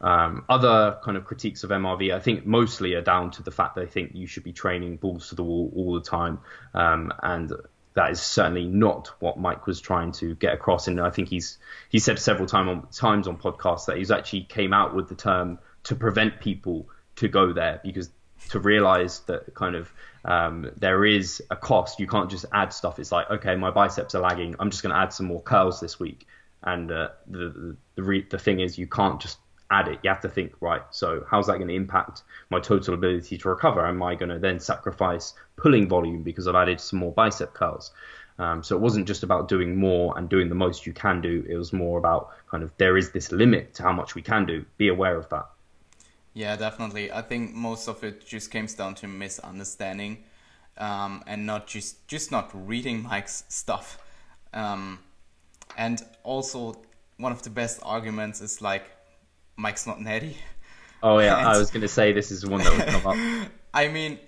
Um, other kind of critiques of MRV, I think mostly are down to the fact they think you should be training balls to the wall all the time, um, and that is certainly not what Mike was trying to get across. And I think he's he said several time on, times on podcasts that he's actually came out with the term to prevent people to go there because to realize that kind of um, there is a cost. You can't just add stuff. It's like okay, my biceps are lagging. I'm just going to add some more curls this week. And uh, the the the, re- the thing is, you can't just add it. You have to think, right, so how's that going to impact my total ability to recover? Am I going to then sacrifice pulling volume because I've added some more bicep curls? Um, so it wasn't just about doing more and doing the most you can do. It was more about kind of there is this limit to how much we can do. Be aware of that. Yeah, definitely. I think most of it just comes down to misunderstanding, um, and not just just not reading Mike's stuff. Um, and also, one of the best arguments is like, Mike's not natty. Oh yeah, I was going to say this is one that would come up. I mean,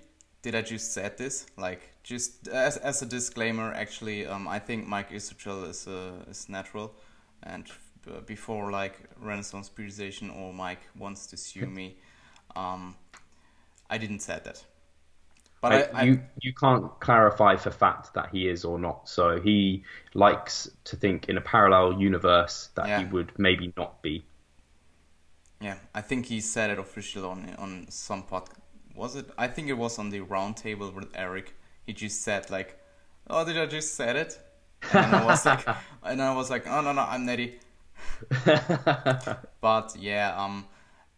did I just said this? Like, just as, as a disclaimer, actually, um, I think Mike Israetel is uh, is natural, and uh, before like Renaissance periodization or Mike wants to sue me, um, I didn't say that. But I, I, you you can't clarify for fact that he is or not. So he likes to think in a parallel universe that he would maybe not be. Yeah, I think he said it officially on on some pod. Was it? I think it was on the roundtable with Eric. He just said like, "Oh, did I just said it?" And I was like, and I was like, "Oh no, no, I'm natty." but yeah um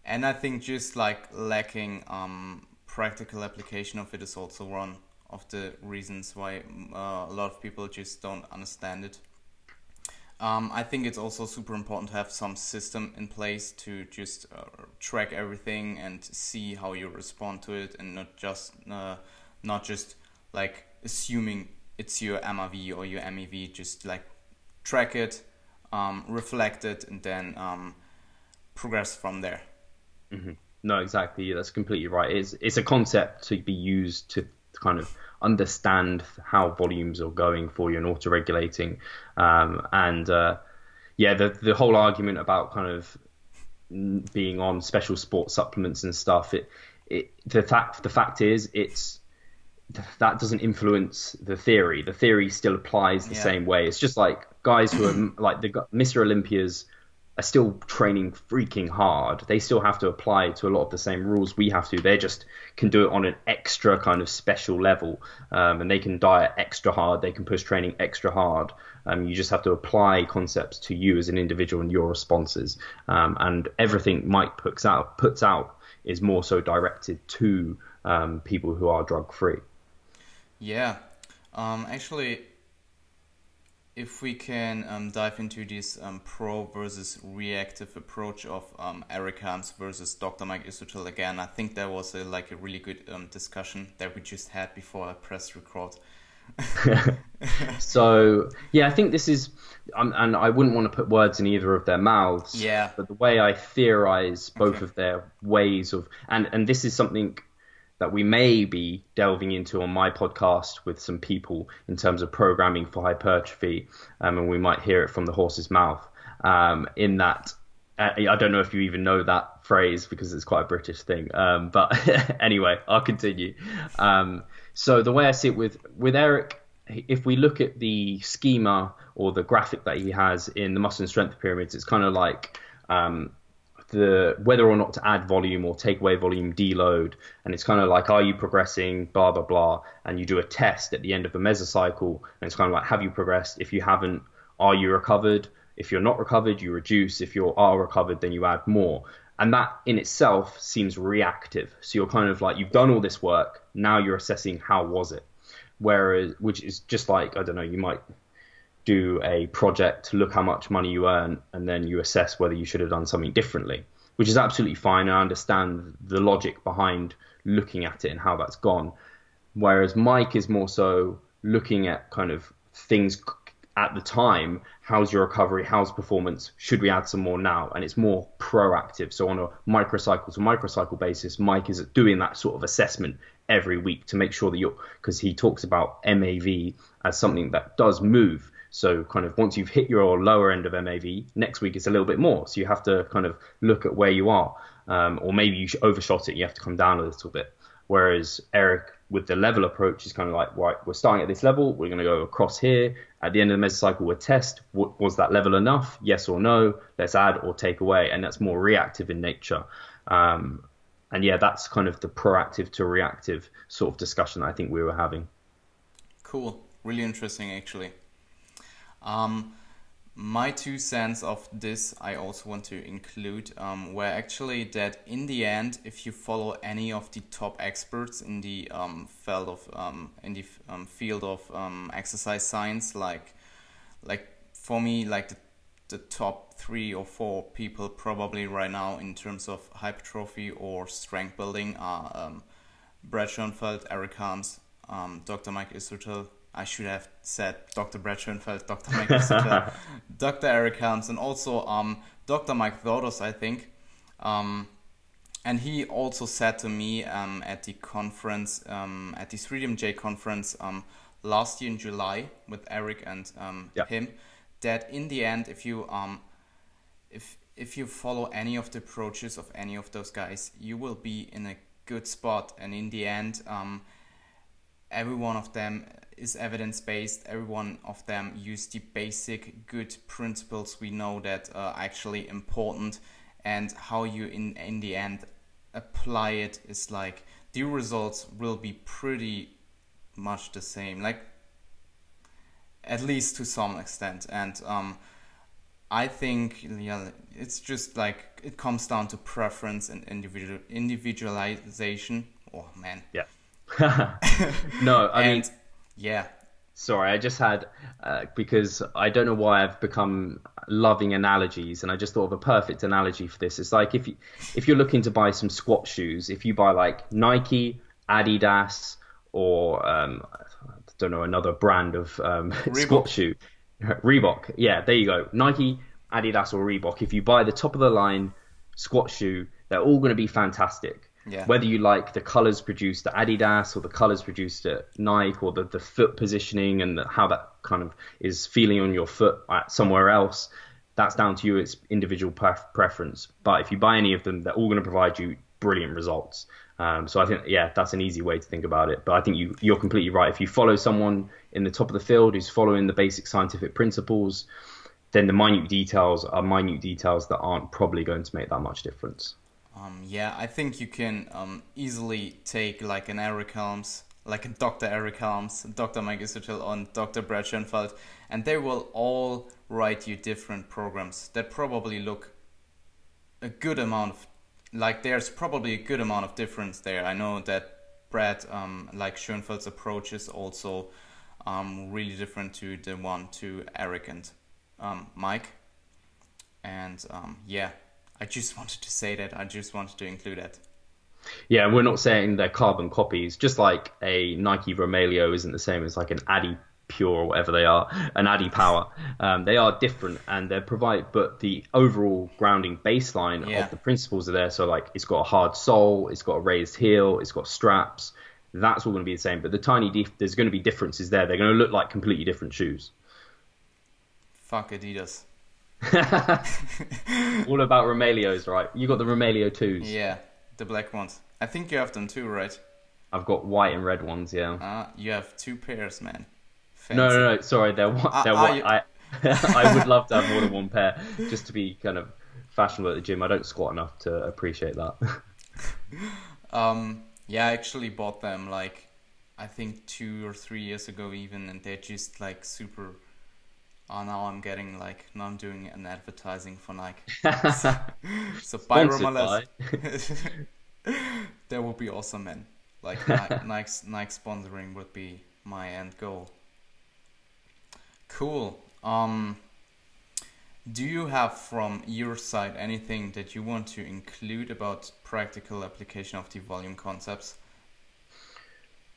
and i think just like lacking um practical application of it is also one of the reasons why uh, a lot of people just don't understand it um, I think it's also super important to have some system in place to just uh, track everything and see how you respond to it, and not just uh, not just like assuming it's your MRV or your MEV. Just like track it, um, reflect it, and then um, progress from there. No, exactly. That's completely right. It's it's a concept to be used to kind of understand how volumes are going for you and auto-regulating. Um, and uh, yeah, the the whole argument about kind of being on special sports supplements and stuff. It it the fact the fact is it's that doesn't influence the theory. The theory still applies the Yeah. same way. It's just like guys who are like the Mr. Olympias are still training freaking hard. They still have to apply to a lot of the same rules we have to. They just can do it on an extra kind of special level, um, and they can diet extra hard. They can push training extra hard. Um, you just have to apply concepts to you as an individual and your responses. Um, and everything Mike puts out puts out is more so directed to um, people who are drug free. Yeah, um, actually, if we can um, dive into this um, pro versus reactive approach of um, Eric Helms versus Dr. Mike Israetel again, I think that was a, like a really good um, discussion that we just had before I pressed record. so yeah, I think this is, um, and I wouldn't want to put words in either of their mouths. Yeah. But the way I theorize both Okay. of their ways of, and and this is something that we may be delving into on my podcast with some people in terms of programming for hypertrophy, um, and we might hear it from the horse's mouth. Um, in that, uh, I don't know if you even know that phrase because it's quite a British thing. Um, but anyway, I'll continue. Um, so the way I see it with with Eric, if we look at the schema or the graphic that he has in the muscle and strength pyramids, it's kind of like um, the whether or not to add volume or take away volume, deload, and it's kind of like are you progressing, blah blah blah, and you do a test at the end of the mesocycle, and it's kind of like have you progressed? If you haven't, are you recovered? If you're not recovered, you reduce. If you are recovered, then you add more. And that in itself seems reactive. So you're kind of like you've done all this work, now you're assessing how was it. Whereas, which is just like I don't know, you might do a project, to look how much money you earn, and then you assess whether you should have done something differently, which is absolutely fine. I understand the logic behind looking at it and how that's gone. Whereas Mike is more so looking at kind of things at the time. How's your recovery? How's performance? Should we add some more now? And it's more proactive. So on a microcycle to microcycle basis, Mike is doing that sort of assessment every week to make sure that you're because he talks about MAV as something that does move. So kind of once you've hit your lower end of MAV, next week it's a little bit more. So you have to kind of look at where you are, um, or maybe you overshot it. You have to come down a little bit. Whereas Eric, with the level approach, is kind of like, right, we're starting at this level, we're going to go across here. At the end of the mesocycle, we'll test w- was that level enough? Yes or no? Let's add or take away, and that's more reactive in nature. Um, and yeah, that's kind of the proactive to reactive sort of discussion I think we were having. Cool. Really interesting, actually. Um, my two cents of this I also want to include um, were actually that in the end, if you follow any of the top experts in the um, field of um, in the um, field of um, exercise science, like like for me, like the, the top three or four people probably right now in terms of hypertrophy or strength building are um, Brad Schoenfeld, Eric Helms, um, Dr. Mike Israetel. I should have said Dr. Brad Schoenfeld, Dr. Mike Israetel, Dr. Eric Helms, and also um, Dr. Mike Zourdos, I think. Um, and he also said to me um, at the conference, um, at the 3DMJ conference um, last year in July with Eric and um, Yeah. him, that in the end, if you um, if if you follow any of the approaches of any of those guys, you will be in a good spot. And in the end, um, every one of them is evidence based. Every one of them use the basic good principles we know that are actually important, and how you in in the end apply it is like the results will be pretty much the same. Like at least to some extent, and um, I think yeah, it's just like it comes down to preference and individual individualization. Oh man, Yeah. no, I mean, yeah, sorry, I just had uh, because I don't know why I've become loving analogies, and I just thought of a perfect analogy for this. It's like if you if you're looking to buy some squat shoes, if you buy like Nike, Adidas, or um, I don't know another brand of um, squat shoe, Reebok. Yeah, there you go. Nike, Adidas, or Reebok. If you buy the top of the line squat shoe, they're all going to be fantastic. Yeah. Whether you like the colors produced at Adidas or the colors produced at Nike or the, the foot positioning and the, how that kind of is feeling on your foot somewhere else, that's down to you. It's individual pref- preference. But if you buy any of them, they're all going to provide you brilliant results. Um, so I think, yeah, that's an easy way to think about it. But I think you, you're completely right. If you follow someone in the top of the field who's following the basic scientific principles, then the minute details are minute details that aren't probably going to make that much difference. Um, yeah, I think you can um, easily take like an Eric Helms, like a Dr. Eric Helms, Dr. Mike Israetel, on Dr. Brad Schoenfeld, and they will all write you different programs that probably look a good amount of, like there's probably a good amount of difference there. I know that Brad, um, like Schoenfeld's approach is also um, really different to the one to Eric and um, Mike. And um, yeah, I just wanted to say that. I just wanted to include that. Yeah, we're not saying they're carbon copies. Just like a Nike Romaleo isn't the same as like an Adi Pure or whatever they are, an Adi Power. Um, they are different and they provide, but the overall grounding baseline yeah. of the principles are there. So like it's got a hard sole, it's got a raised heel, it's got straps. That's all going to be the same. But the tiny, there's going to be differences there. They're going to look like completely different shoes. Fuck Adidas. All about Romaleos, right? You got the Romaleo twos. Yeah, the black ones. I think you have them too, right? I've got white and red ones. Yeah. Ah, uh, you have two pairs, man. Fancy. No, no, no. Sorry, they're, uh, they're white. You... I, I would love to have more than one pair, just to be kind of fashionable at the gym. I don't squat enough to appreciate that. um. Yeah, I actually bought them like I think two or three years ago, even, and they're just like super oh, now I'm getting like, now I'm doing an advertising for Nike. so, so buy that would be awesome, man. Like Nike, Nike's, Nike sponsoring would be my end goal. Cool. Um, do you have from your side anything that you want to include about practical application of the volume concepts?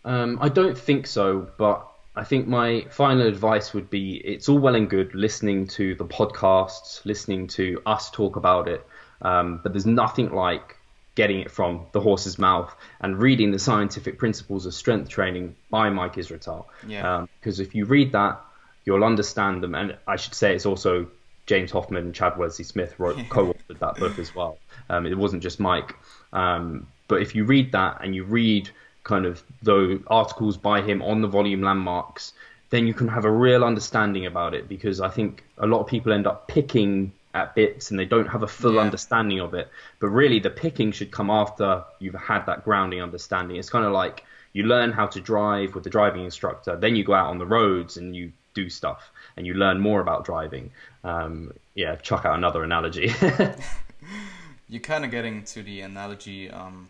Um, I don't think so, but I think my final advice would be it's all well and good listening to the podcasts, listening to us talk about it, um, but there's nothing like getting it from the horse's mouth and reading the scientific principles of strength training by Mike Israetel. Yeah. Because um, if you read that, you'll understand them. And I should say it's also James Hoffman and Chad Wesley Smith wrote, co-authored that book as well. Um, it wasn't just Mike. Um, but if you read that and you read kind of the articles by him on the volume landmarks, then you can have a real understanding about it because I think a lot of people end up picking at bits and they don't have a full yeah. understanding of it. But really, the picking should come after you've had that grounding understanding. It's kind of like you learn how to drive with the driving instructor, then you go out on the roads and you do stuff and you learn more about driving. Um, yeah, chuck out another analogy. You're kind of getting to the analogy um,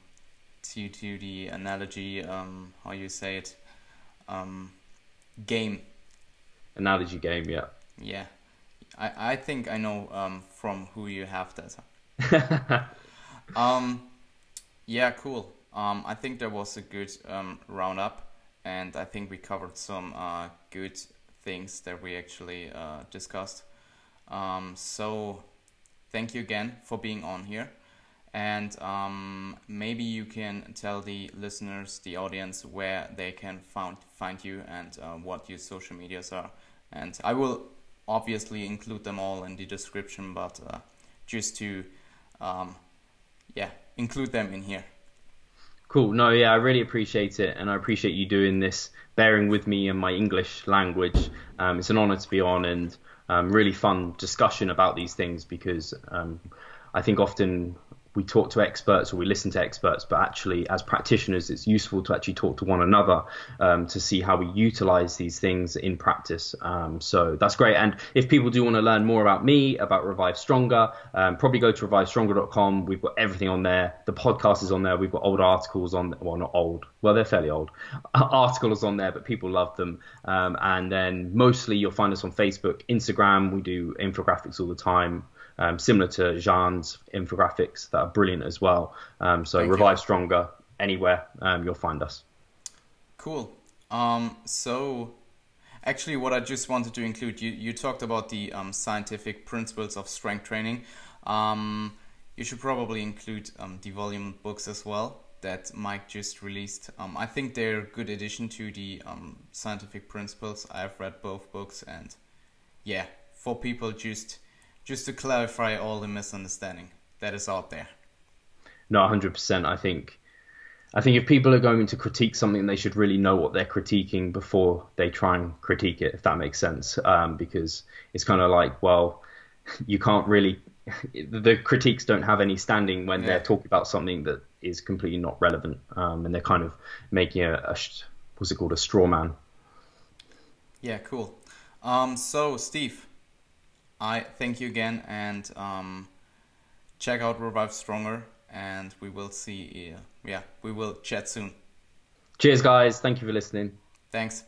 to to the analogy um, how you say it um, game. Analogy game yeah. Yeah. I, I think I know um, from who you have that um yeah cool. Um I think there was a good um, roundup and I think we covered some uh, good things that we actually uh, discussed. Um, so thank you again for being on here and um, maybe you can tell the listeners, the audience, where they can find find you and uh, what your social medias are. And I will obviously include them all in the description, but uh, just to um, yeah include them in here. Cool. No, yeah, I really appreciate it, and I appreciate you doing this, bearing with me in my English language. Um, it's an honor to be on, and um, really fun discussion about these things because um, I think often we talk to experts or we listen to experts, but actually, as practitioners, it's useful to actually talk to one another um, to see how we utilize these things in practice. Um, so that's great. And if people do want to learn more about me, about Revive Stronger, um, probably go to revivestronger.com. We've got everything on there. The podcast is on there. We've got old articles on, well, not old, well, they're fairly old articles on there, but people love them. Um, and then mostly you'll find us on Facebook, Instagram. We do infographics all the time um, similar to Jean's infographics that are brilliant as well. Um, so Thank Revive you. Stronger, anywhere um, you'll find us. Cool. Um, so actually, what I just wanted to include, you, you talked about the um, scientific principles of strength training. Um, you should probably include the volume books as well that Mike just released. Um, I think they're a good addition to the um, scientific principles. I've read both books, and yeah, for people just just to clarify all the misunderstanding that is out there. No, hundred percent. I think I think if people are going to critique something, they should really know what they're critiquing before they try and critique it, if that makes sense. Um, because it's kind of like, well, you can't really, the critiques don't have any standing when yeah. they're talking about something that is completely not relevant, um, and they're kind of making a, a what's it called, a straw man. Yeah, cool. Um, so Steve, I thank you again, and um, check out Revive Stronger, and we will see. Uh, yeah, we will chat soon. Cheers, guys. Thank you for listening. Thanks.